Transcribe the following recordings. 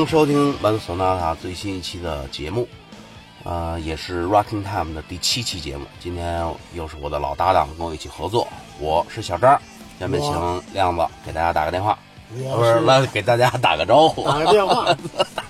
迎收听完索纳塔最新一期的节目，呃，也是 Rocking Time 的第七期节目。今天又是我的老搭档跟我一起合作，我是小张。下面请亮子给大家打个电话，不是来给大家打个招呼，打个 电话，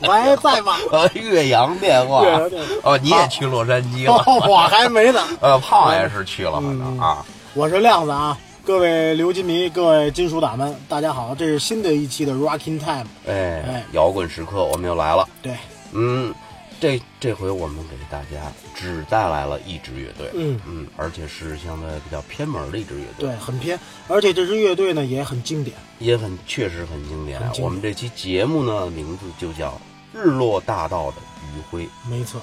喂，在吗？呃，岳阳电话岳阳电话哦，你也去洛杉矶了？我还没呢。呃，胖也是去了，反正啊，我是亮子啊，各位刘金迷，各位金属党们，大家好，这是新的一期的 Rocking Time。哎哎，摇滚时刻我们又来了。对，嗯，这这回我们给大家只带来了一支乐队，嗯嗯，而且是相对比较偏门的一支乐队，对，很偏，而且这支乐队呢也很经典。也很确实很经典。很经典我们这期节目呢，名字就叫《日落大道的余晖》。没错，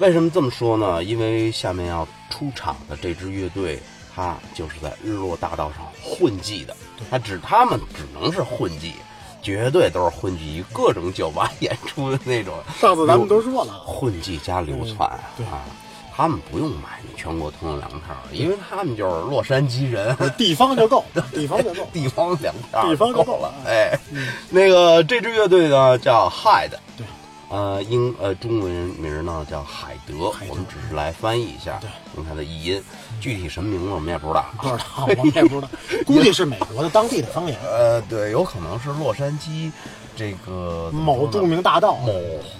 为什么这么说呢？因为下面要出场的这支乐队，它就是在日落大道上混迹的，他只他们只能是混迹，绝对都是混迹于各种酒吧演出的那种。上次咱们都说了，混迹加流窜、对。啊，他们不用买那全国通用粮票，因为他们就是洛杉矶人，地方就够，地方就够。地方粮票地方就够够了。哎，那个这支乐队呢叫 Hide，对，呃英呃中文名呢叫海德，海德。我们只是来翻译一下，对，用它的译音，具体什么名字我们也不知道。不知道，我们也不知道，估计是美国的当地的方言，呃，对，有可能是洛杉矶这个某著名大道。某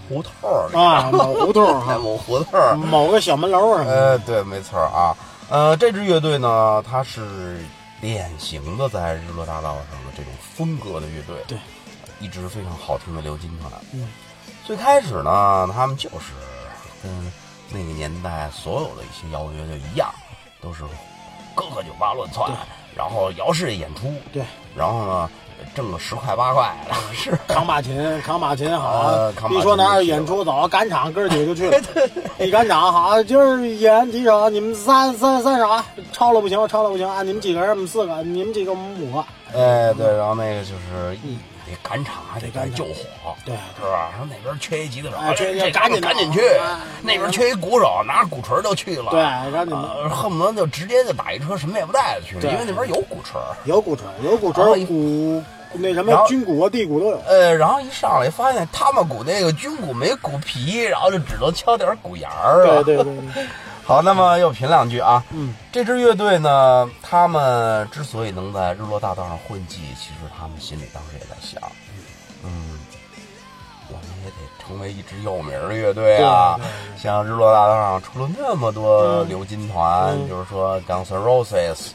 胡同儿啊，某胡同哎哈，某胡同儿。某个小门楼什么的。呃，对，没错儿啊。呃，这支乐队呢，它是典型的在日落大道上的这种风格的乐队，对，一支非常好听的流金团。嗯，最开始呢，他们就是跟那个年代所有的一些摇滚乐队一样，都是各个酒吧乱窜，然后摇市演出，对，然后呢，挣个十块八块的，是 扛把琴，扛把琴好一说哪儿演出走，赶场哥儿几个就去了。一赶场好，今儿演几首，你们三三三首啊，超了不行，超了不行啊！你们几个人，我们四个，你们几个，我们五个。哎，对，然后那个就是一得赶场，还得得赶场该救火，对是吧？说那边缺一吉他手，这赶紧赶紧去哎；那边缺一鼓手，拿着鼓槌就去了。对，赶紧呃，恨不得就直接就打一车，什么也不带的去了，因为那边有鼓槌。有鼓槌，有鼓槌鼓那什么军鼓啊、地鼓都有。呃，然后一上来发现他们鼓那个军鼓没鼓皮，然后就只能敲点鼓沿儿对对对，好，那么又评两句啊。嗯，这支乐队呢，他们之所以能在日落大道上混迹，其实他们心里当时也在想，成为一支有名的乐队啊像日落大道上出了那么多嗯流金团，嗯比如说 Guns N' Roses、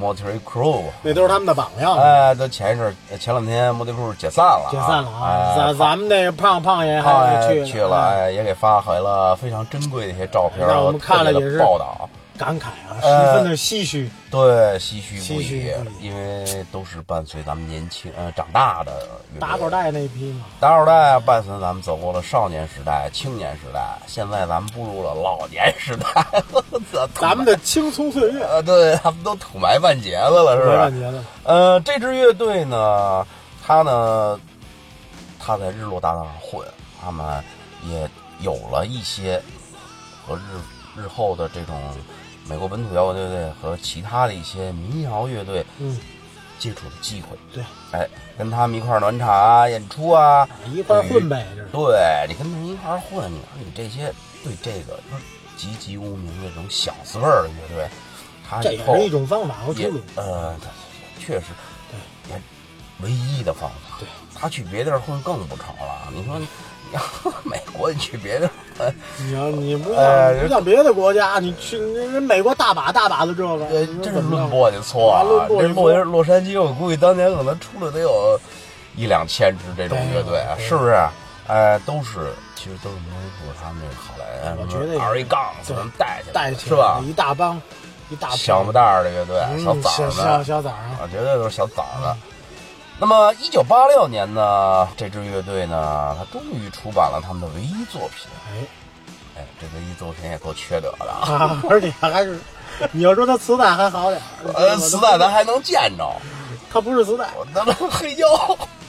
Motley Crew，。那都是他们的榜样。哎，都前一阵前两天 Motley Crew 解散了啊，解散了啊，哎咱咱们那个胖胖爷他还去也去了，也给发回了非常珍贵的一些照片让我们看了也是报道。感慨啊，十呃分的唏嘘。对，唏嘘不唏嘘因为都是伴随咱们年轻呃长大的打狗带那批嘛，打狗带伴随咱们走过了少年时代、青年时代，现在咱们步入了老年时代，咱们的青葱岁月，呃，对他们都土埋半截子了，是吧？半截子。呃，这支乐队呢，他呢，他在日落大道上混，他们也有了一些和日日后的这种美国本土摇滚乐队和其他的一些民谣乐队嗯，接触的机会。对，哎，跟他们一块儿暖场啊、演出啊，一块儿混呗，这是。对你跟他们一块儿混，你说你这些对这个籍籍无名的这种小字辈儿的乐队，他也是一种方法和出也路。呃，确实，对也唯一的方法。对，他去别地儿混更不成了。你说，你美国你去别地儿 你要你不哎像不像别的国家，你去人美国大把大把的这个，呃，你说真是怎么样论簸箕错啊！论簸箕这洛错洛杉矶，我估计当年可能出了得有一两千支这种乐队，啊是不是？哎，都是，其实都是毛衣服他们这个好莱我觉得二一杠对他们带起来，带起是吧来？一大帮，一大小不蛋儿的乐队，嗯小崽小小儿们，小崽儿啊，啊，绝对都是小崽儿们。那么，一九八六年呢，这支乐队呢，他终于出版了他们的唯一作品。哎哎，这唯一作品也够缺德的啊！啊，而且还是，你要说他磁带还好点儿，呃，磁带咱还能见着，它不是磁带我他妈黑胶，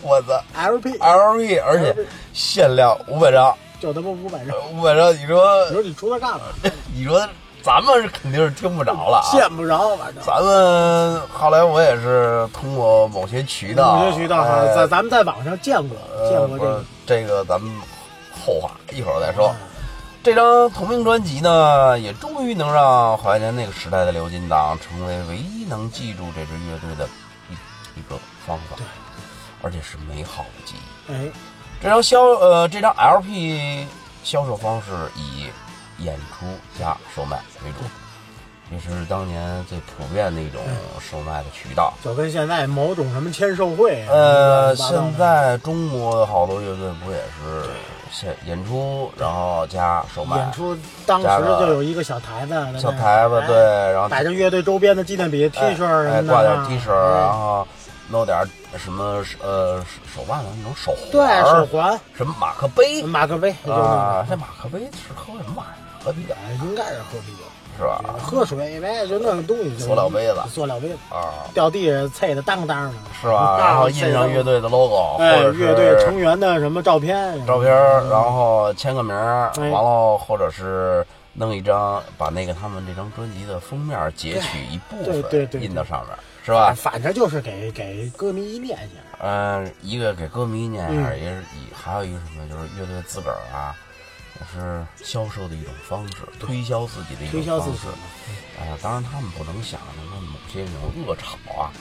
我操！LP LV，而且限量五百张，就他妈五百张，五百张，你说你说你出它干嘛？你说咱们是肯定是听不着了啊！见不着，反正。咱们后来我也是通过某些渠道，某些渠道在咱们在网上见过，见过这个。这个咱们后话一会儿再说。这张同名专辑呢，也终于能让怀念那个时代的刘金党成为唯一能记住这支乐队的一一个方法，对，而且是美好的记忆。哎，这张销呃这张 LP 销售方式以演出加售卖为主，这是当年最普遍的一种售卖的渠道。就跟现在某种什么签售会啊，呃，现在中国的好多乐队不也是现演出，然后加售卖演出当时就有一一个小台子小台子，哎对，然后摆着乐队周边的纪念品、T 恤什哎，么的，挂点 T 恤，然哎后弄点什么呃手手办的那种手环，对手环、什么马克杯马克杯，啊，这马克杯是喝什么玩意儿？喝啤酒哎应该是喝啤酒，是吧？喝水呗，就那个东西，就塑料杯子塑料杯子，啊，掉地上啐的当当的，是吧？然后印上乐队的 logo，或哎，者乐队成员的什么照片，照片，然后签个名完了或者是弄一张，把那个他们这张专辑的封面截取一部对对对分印到上面，是吧？反正就是给给歌迷一念想。嗯，一个给歌迷念一下，嗯也是以还有一个什么，就是乐队自个儿啊，也是销售的一种方式，推销自己的一推销自己。种方式。哎呀，当然他们不能想那么某些那种恶炒啊，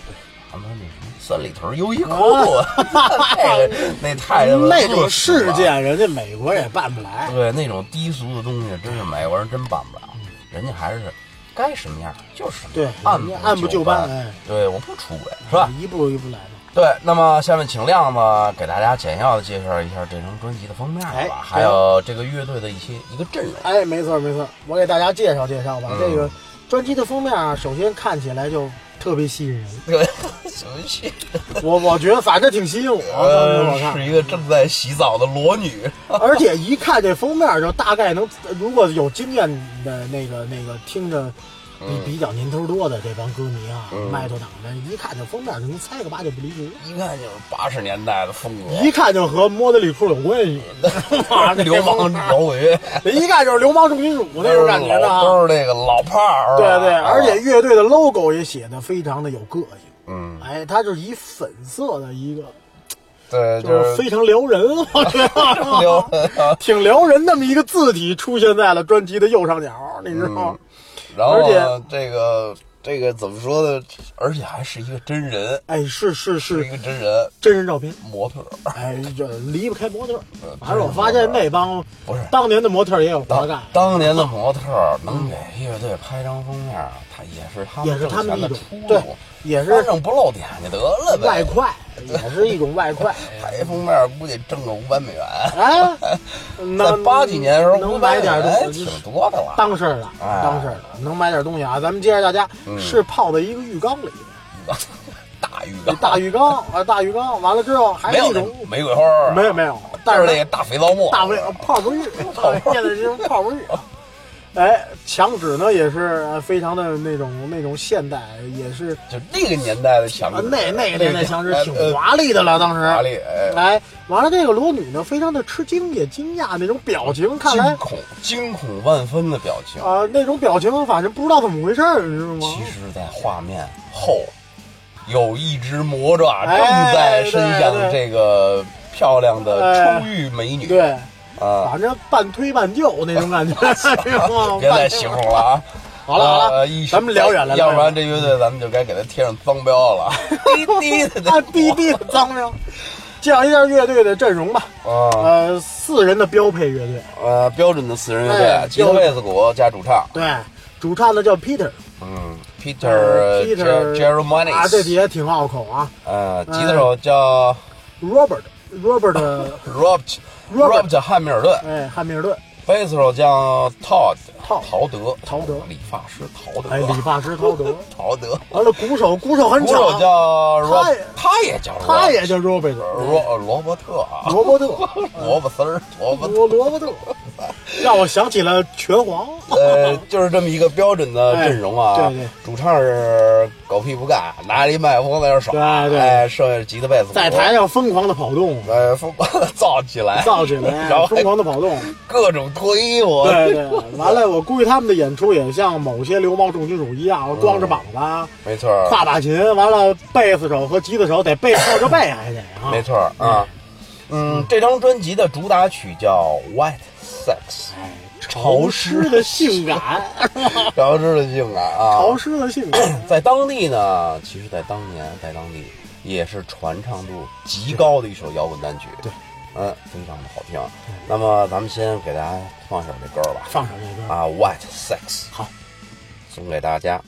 他们那什么三里屯优衣库啊，那个那太他妈那种事件，人家美国也办不来。对那种低俗的东西，真是美国人真办不了，人家还是该什么样就是什么对样，按按部就班。哎。对，我不出轨，是吧？一步一步来嘛。对，那么下面请亮子给大家简要的介绍一下这张专辑的封面吧，哎还有这个乐队的一些一个阵容。哎，没错没错，我给大家介绍介绍吧。嗯这个专辑的封面啊，首先看起来就特别吸引人，对，什么戏？我我觉得反正挺吸引我，是一个正在洗澡的裸女。而且一看这封面就大概能，如果有经验的那个那个听着比嗯。比较年头多的这帮歌迷啊，嗯。麦头党的，一看就封面就能猜个八九不离十，一看就是八十年代的风格，一看就和莫德里库有关系。流氓摇滚，一看就是流氓重金属那种感觉的啊。都是那个老炮儿。对对，啊。而且乐队的 logo 也写的非常的有个性。嗯，哎，它就是以粉色的一个，对，就是是。非常撩人，我觉得。挺撩人那么一个字体出现在了专辑的右上角，你知道吗？然后呢这个这个怎么说呢？而且还是一个真人，哎，是是是一个真人真人照片，模特儿。哎，这离不开模特呃。反正我发现那帮不是当年的模特也有活当干，当年的 模特儿能给乐队拍张封面也是他们也是他们的一种出路对，也是反正不露点就得了呗。外快，也是一种外快。拍封面儿估计挣个五百美元，啊。那八几年的时候能买点500东西，挺多的了。当事儿了，哎当事儿了，能买点东西啊！咱们接着大家嗯是泡在一个浴缸里，大浴缸，大浴缸啊，大浴缸，完了之后还一种玫瑰花没有没有，但是那个大肥皂沫，大卫泡不浴，现在是泡不浴。哎，墙纸呢也是呃非常的那种那种现代，也是就那个年代的墙啊纸，那那个年代墙纸挺呃华丽的了，当时华丽，哎，哎，完了这个裸女呢，非常的吃惊也惊讶那种表情，看来惊恐惊恐万分的表情。啊、那种表情反正不知道怎么回事儿，你知道吗？其实，在画面后有一只魔爪正哎在伸向这个漂亮的哎初遇美女。对，啊，反正半推半就那种感觉，知道吗？别再形容了啊！好了好了咱们聊远了要不然这乐队咱们就该给它贴上脏标了。滴滴的啊，滴滴的脏标！介绍一下乐队的阵容吧。啊呃，四人的标配乐队，呃，标准的四人乐哎队，吉他、贝斯、鼓加主唱。对，主唱呢叫 Peter，嗯呃，Peter Peter Jeremiah 啊，这底下挺拗口啊呃，吉他手叫，Robert，Robert，Robert Robert Robert 汉密尔顿，哎，汉密尔顿，贝斯手叫 Todd 陶陶德，陶德。理发师陶德，哎，理发师陶德，陶德，完了，鼓手，鼓手很鼓手巧，叫他他也叫他也叫 Robert，罗罗伯特啊，罗伯特，萝卜丝儿，萝卜罗罗伯特，让我想起了拳皇，呃，就是这么一个标准的阵容啊。哎对对。主唱是狗屁不干，拿着一麦克风在那耍，对对。哎，剩下吉他贝斯，在台上疯狂的跑动，呃疯狂的 造起来，造起来然后，疯狂的跑动。各种脱衣服，对对，完了，我估计他们的演出也像某些流氓重金属一样，光着膀子，没错儿，挎把琴，完了，贝斯手和吉他手得背靠着背还得啊。没错儿啊。嗯，这张专辑的主打曲叫《White Sex 哎，潮湿的性感，》，潮湿的性感啊。潮湿的性感。在当地呢，其实，在当年，在当地也是传唱度极高的一首摇滚单曲。对，嗯，非常的好听。那么，咱们先给大家放一首这歌儿吧。放首这歌，啊，White Sex，好，送给大家。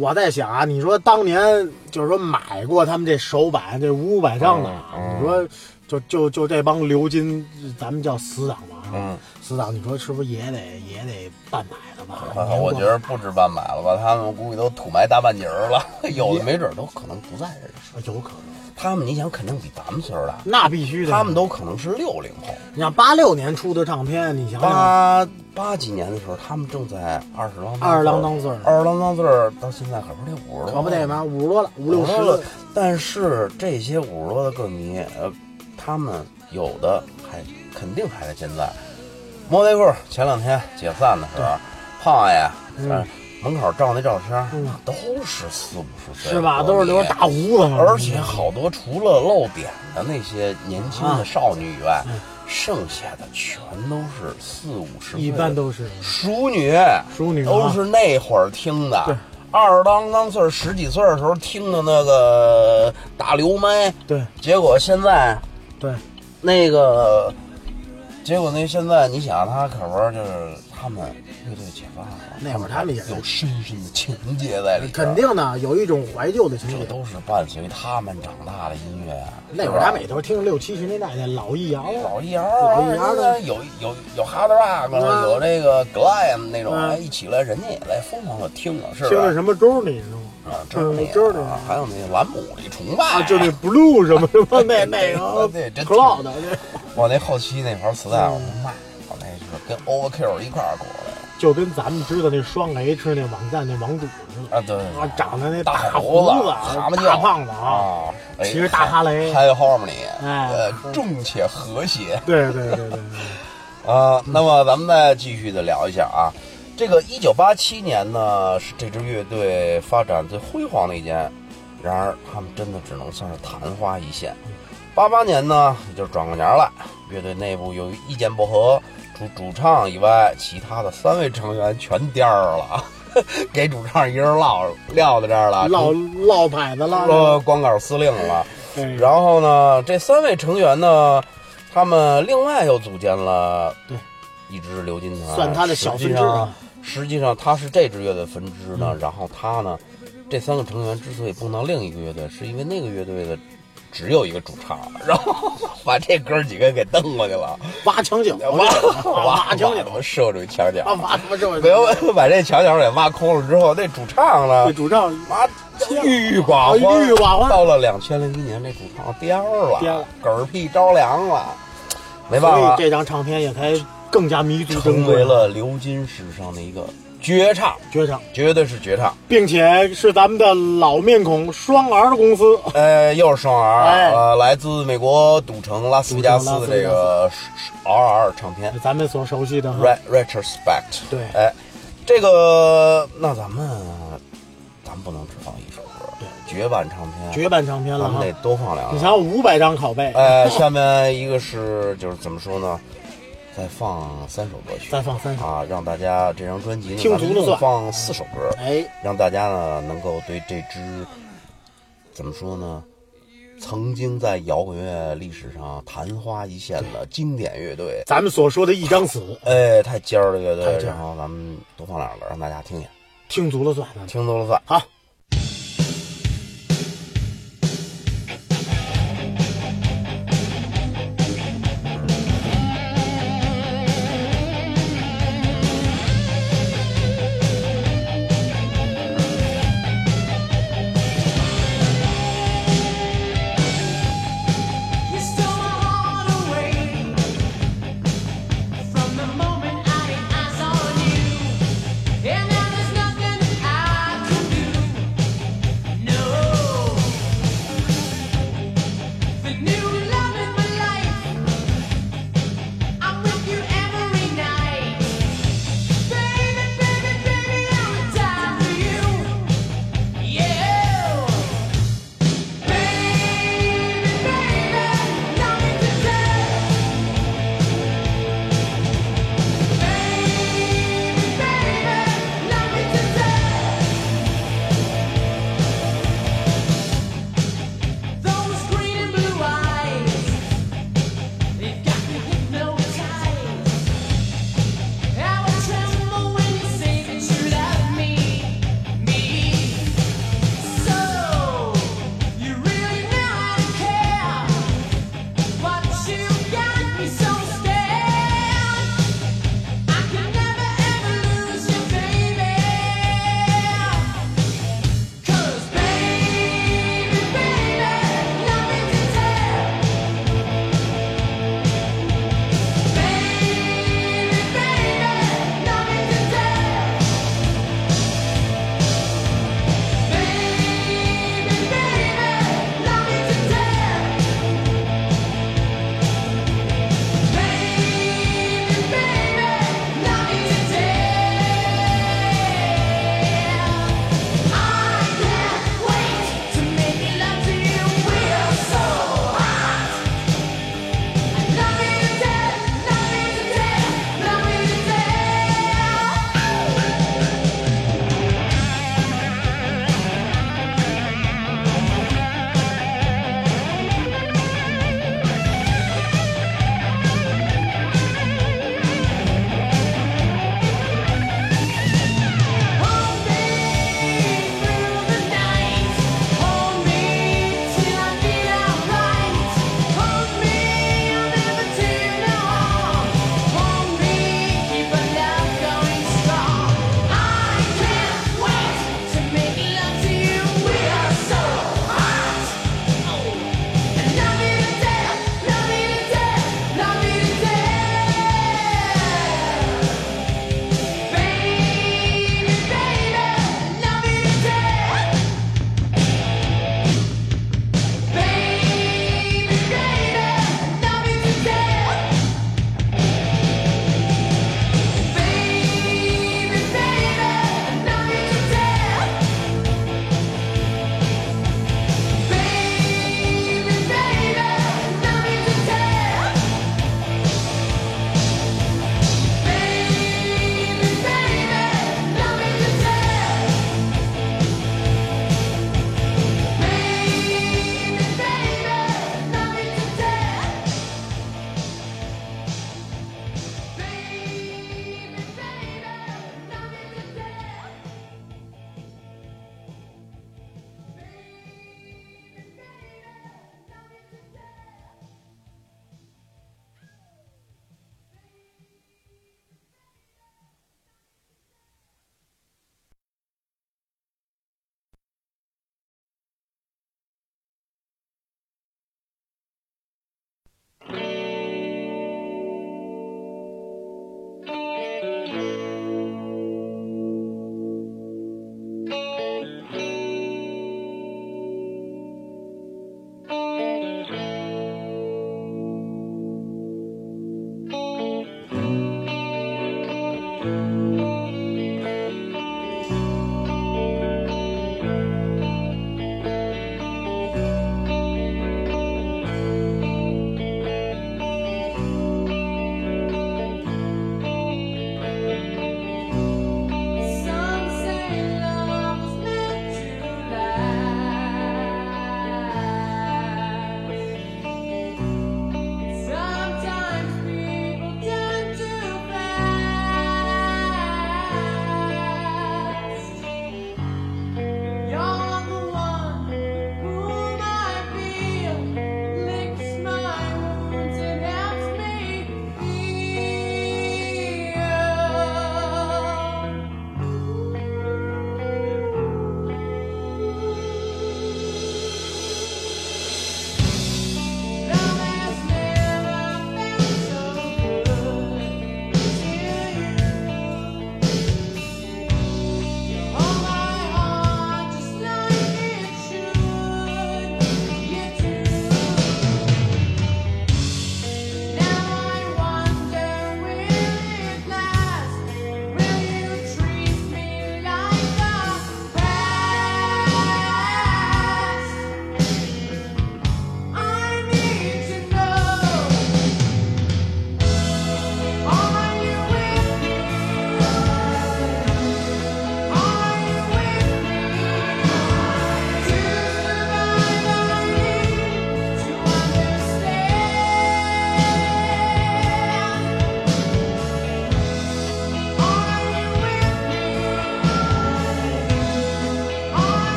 我在想啊，你说当年就是说买过他们这手板这五百张的，嗯你说就就就这帮流金，咱们叫死党吧嗯，死党，你说是不是也得也得半买了吧？我觉得不止半买了吧，他们估计都土埋大半截儿了，有的没准都可能不在这世。有可能，他们你想肯定比咱们岁数大，那必须的。他们都可能是六零后。你像八六年出的唱片，你想想，八八几年的时候，他们正在二十郎二十郎当岁儿二十郎当岁儿，到现在可不得五十多，可不得吗？五十多了，五六十了。但是这些五十多的歌迷，呃，他们有的还肯定还在健在。莫内裤前两天解散的时候，胖爷嗯门口照那照片，都是四五十岁，是吧？都是留着大胡子，而且好多除了露点的那些年轻的少女以外，嗯。剩下的全都是四五十岁，一般都是。熟女，熟女啊。都是那会儿听的。二十当当岁十几岁的时候听的那个大流麦，对。结果现在对，那个，结果那现在你想，他可不是就是他们乐队解放了，那会儿他们也是。有深深的情节在里边，肯定的有一种怀旧的情节。这都是伴随他们长大的音乐啊。那会儿他们也都是听六七十年代的老艺谣，老一摇，老一摇的有有有 hard rock，啊有这个 glam 那种，啊。哎，一起来人家也在疯狂的听啊，是听的吧？什么周你知道吗？啊，知道那知道个啊，还有那个兰姆里崇拜。啊，就那 blue 什么什么那那个对真 cloud 那我那后期那盘磁带我都卖，跟 Overkill 一块儿过来就跟咱们知道那双 H 那网站那网主似的，啊，对，啊，长得那大胡子，子，蛤蟆叫。大胖子啊，啊，哎骑着大哈雷。还有 harmony，哎呃，重且和谐。对对对对对，啊，那么咱们再继续的聊一下啊，这个一九八七年呢是这支乐队发展最辉煌的一年，然而他们真的只能算是昙花一现。八八年呢，也就是转过年了，乐队内部由于意见不合，除主唱以外，其他的三位成员全颠儿了，给主唱一人落撂在这儿了，落落牌子了，说光杆司令了。哎然后呢，这三位成员呢，他们另外又组建了对一支流金团，算他的小分支实际上啊，实际上他是这支乐队分支呢，嗯然后他呢，这三个成员之所以蹦到另一个乐队，是因为那个乐队的只有一个主唱，然后把这哥几个给蹬过去了，挖墙脚，挖挖挖墙脚他妈社会主义墙角。啊，，挖他妈把这墙角给挖空了之后，那主唱呢？这，主唱妈郁郁寡欢，郁郁寡欢。到了两千零一年，这主唱颠了，颠了嗝屁着凉了，没办法，这张唱片也才更加弥足珍成贵为了流金史上的一个绝唱，绝唱，绝对是绝唱。并且是咱们的老面孔双 R 的公司，呃，又是双 R，、哎。呃，来自美国赌城拉斯维加斯的这个 RR 唱片。咱们所熟悉的 Re Retrospect。对。哎，这个那咱们咱们不能只放一首歌，对，绝版唱片，绝版唱片了咱们得。多放两个。你想五百张拷贝，哎，下面一个是就是怎么说呢？再放三首歌曲，再放三首。啊，让大家这张专辑呢，听足了算。放四首歌，哎，让大家呢能够对这支怎么说呢，曾经在摇滚乐历史上昙花一现的经典乐队，咱们所说的一张死，哎，太尖儿的乐队，太尖儿。然后咱们多放两个，让大家听听，听足了算。听足了算。好，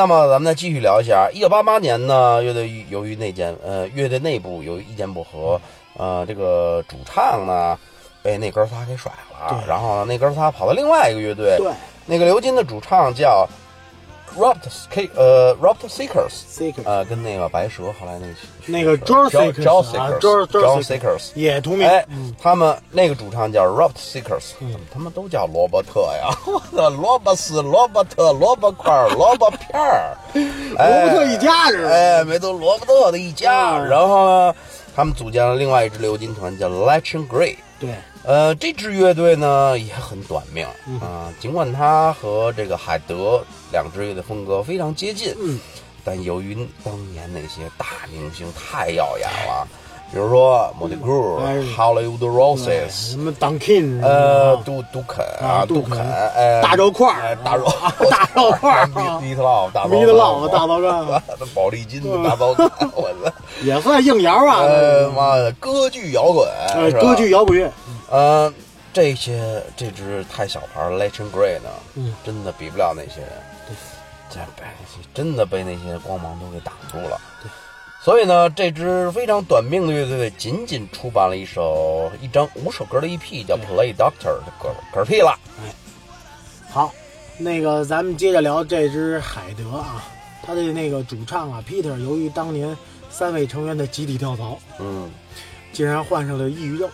那么咱们再继续聊一下，一九八八年呢，乐队由于内间呃乐队内部由于意见不合，呃，这个主唱呢被那哥仨给甩了，对。然后呢那哥仨跑到另外一个乐队，对。那个刘金的主唱叫 Robt K 呃 Robt Seekers，Seekers 呃跟那个白蛇后来那个那个 John John Seekers 啊 Seekers Seekers Seekers 也同名，他们那个主唱叫 Robt Seekers，怎么他们都叫罗伯特呀？我的萝卜丝、萝卜特、萝卜块儿、萝卜片儿，罗伯特一家是吧？哎，没错罗伯特的一家。嗯然后呢，他们组建了另外一支流金团，叫 Legend Grey。对，呃，这支乐队呢也很短命啊、尽管他和这个海德两支乐队风格非常接近，嗯，但由于当年那些大明星太耀眼了，比如说 m o d y Crew、哎。Hollywood Roses，什么 Dunkin 呃，啊杜杜肯啊啊，杜杜肯哎，大肉块儿。哎大肉大肉块儿。米米特劳大米特劳大刀干宝丽金的大刀干，我的，也算硬摇啊，呃妈的，歌剧摇滚呃，歌剧摇滚乐，呃，这些这支太小牌儿 Legend Grey 呢，嗯。真的比不了那些人，这被真的被那些光芒都给挡住了。所以呢，这支非常短命的乐队仅仅出版了一首一张五首歌的 EP，叫《Play Doctor》的歌嗝屁了。哎。好，那个咱们接着聊这支海德啊，他的那个主唱啊，Peter，由于当年三位成员的集体跳槽，嗯，竟然患上了抑郁症，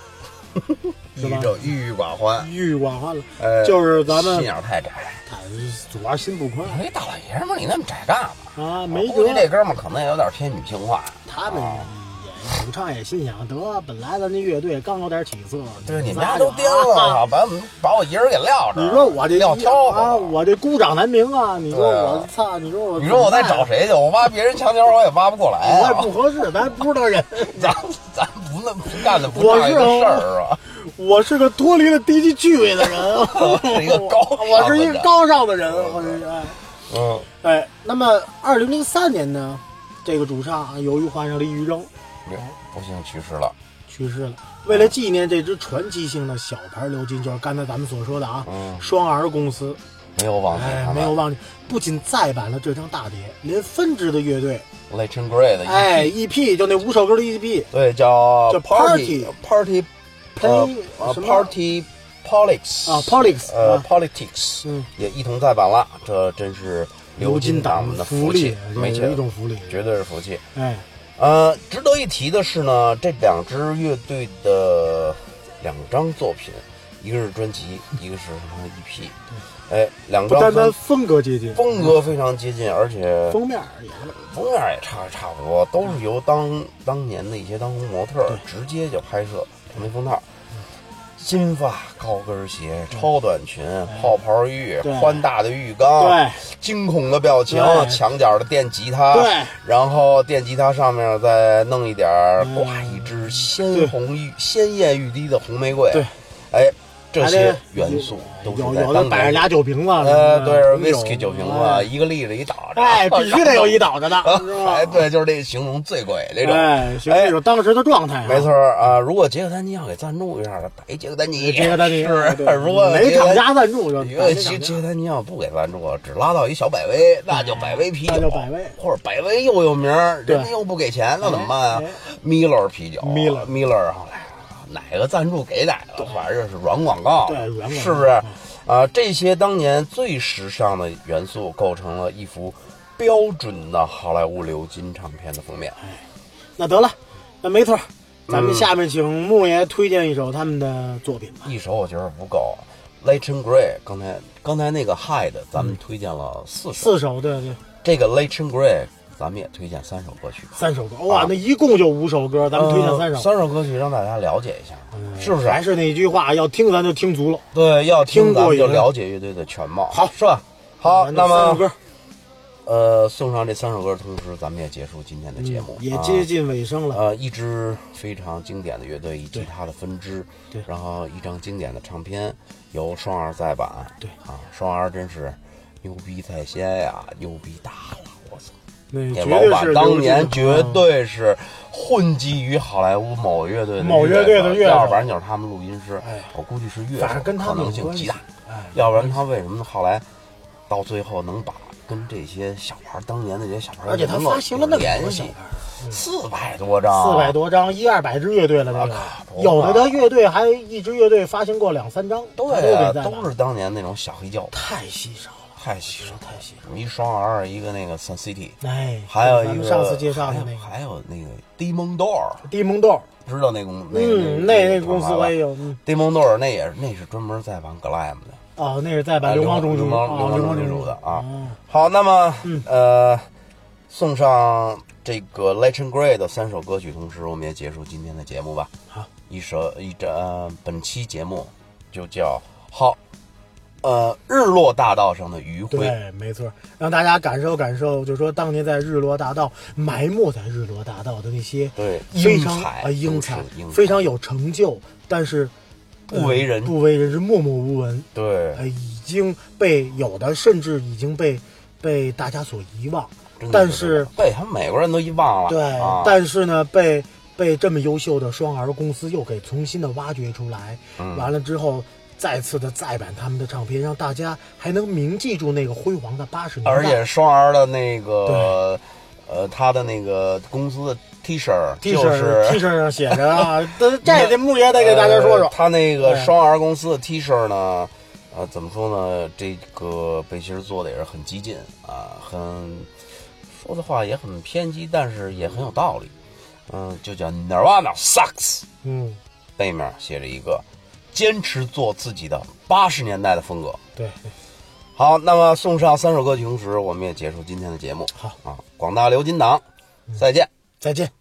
抑郁症、郁郁寡欢，郁郁寡欢了。呃，就是咱们心眼太窄。他主要心不宽你大老爷们儿，你那么窄干嘛？啊，没估计这。哥们儿可能也有点偏女性化。他们啊也主唱也心想，得本来咱这乐队刚有点起色，对，你们家都颠了，把我们把我一人给撂着。你说我这撂挑啊，我这孤掌难鸣啊！你说我操，你说我你说我再找？谁去？我挖别人墙角，我也挖不过来我也啊。不合适，咱不知道人。不干的不我是大一个事儿是吧？我是个脱离了低级趣味的人，我是一个高我是一个高尚的人，我是哎嗯，哎。那么，二零零三年呢，这个主唱啊由于患上了抑郁症不幸去世了。去世了。为了纪念这支传奇性的小牌鎏金，就是刚才咱们所说的啊，嗯，双 R 公司，没有忘记哎他，们。没有忘记，不仅再版了这张大碟，连分支的乐队，Legend Grey 的 EP，哎，EP 就那五首歌的 EP，对，叫叫 Party Party 呃 Play- 呃什么？Party Politics 啊，Politics 呃啊。Politics 嗯，也一同再版了，这真是流金党们的福气利，，没错这是一，种福利。绝对是福气。哎，呃，值得一提的是呢，这两支乐队的两张作品，一个是专辑，一个是什么 EP，哎，两不单单风格接近，风格非常接近，而且封面也封面也差差不多，都是由当当年的一些当红模特儿直接就拍摄成为封套。金发、高跟鞋、超短裙、泡泡浴、宽大的浴缸，惊恐的表情对，墙角的电吉他，对然后电吉他上面再弄一点挂一支鲜红欲鲜艳欲滴的红玫瑰，对，哎，这些元素都有是在当有的摆着俩酒瓶子，呃，对，whisky 酒瓶哎子，一个立着一倒着，哎，必须得有一倒着的？哎，对，就是这形容醉鬼这种。哎，行，这种当时的状态啊，没错啊，如果杰克丹尼要给赞助一下，摆杰克丹尼，杰克丹尼是 如果没厂家赞助就杰杰克丹尼要不给赞助，只拉到一小百威，那就百威啤酒，那就百威或者百威又有名人家又不给钱，那怎么办啊？Miller 啤酒 Miller Miller 后来哪个赞助给哪个，反正是软广告，对软广告是不是？啊，这些当年最时尚的元素构成了一幅标准的好莱坞流金唱片的封面。哎那得了，那没错，咱们嗯下面请木爷推荐一首他们的作品吧。一首我觉得不够。Legend Grey，刚才刚才那个 Hide，咱们推荐了四首，四首，对对，这个 Legend Grey 咱们也推荐三首歌曲吧。三首歌，哇，那一共就五首歌，咱们推荐三首。呃三首歌曲让大家了解一下，是不是？还是那句话，要听咱就听足了。对，要听咱们就了解乐队的全貌，好是吧？好，那么歌呃，送上这三首歌的同时，咱们也结束今天的节目，嗯也啊接近尾声了。呃，一支非常经典的乐队以及它的分支，对然后一张经典的唱片由双儿再版，对啊，双儿真是牛逼在先呀，牛逼大了！那那老板当年绝对是混迹于好莱坞某乐队的某乐队的乐手要不然就是他们录音师哎，我估计是乐手，反正跟他可能性极大。。哎，要不然他为什么后来到最后能把跟这些小孩当年的这些小孩而且他发行了那么联系四百多张，四百多张，一二百支乐队了，那个有的他乐队还一支乐队发行过两三张，对都是当年那种小黑胶，太稀少了，太稀少，太稀少。一双 R，一个那个 Sun City，哎，还有一个上次介绍的那个。还有还有那个 d 蒙豆儿，低蒙豆，知道那公那个嗯，那那那个公司我也有，嗯，d 蒙豆儿那也是那是专门在玩 Glam 的。哦，那是在版哎流氓中流枢啊，氓流氓氓中中枢的啊。哦。好，那么、嗯。呃，送上这个 Legend Grey 的三首歌曲，同时我们也结束今天的节目吧。好，一首一这、呃、本期节目就叫好，呃，日落大道上的余晖。对，没错，让大家感受感受，就是说当年在日落大道埋没在日落大道的那些对非常英才啊英才英，才非常有成就，但是不为人。呃不为人知，默默无闻，对，呃，已经被有的甚至已经被被大家所遗忘，但是被他们美国人都遗忘了。对，啊、但是呢，被被这么优秀的双儿公司又给重新的挖掘出来，嗯。完了之后。再次的再版他们的唱片，让大家还能铭记住那个辉煌的八十年代。而且双儿的那个呃，他的那个公司的 T 恤 T 就恤是 T 恤 上写着啊，这这这木爷得给大家说说。呃他那个哎双儿公司的 T 恤呢，呃，怎么说呢？这个背心儿做的也是很激进啊，很说的话也很偏激，但是也很有道理。嗯，就叫 Nirvana sucks，嗯，背面写着一个坚持做自己的八十年代的风格。对，好，那么送上三首歌曲同时，我们也结束今天的节目。好啊，广大刘金党，再见。再见。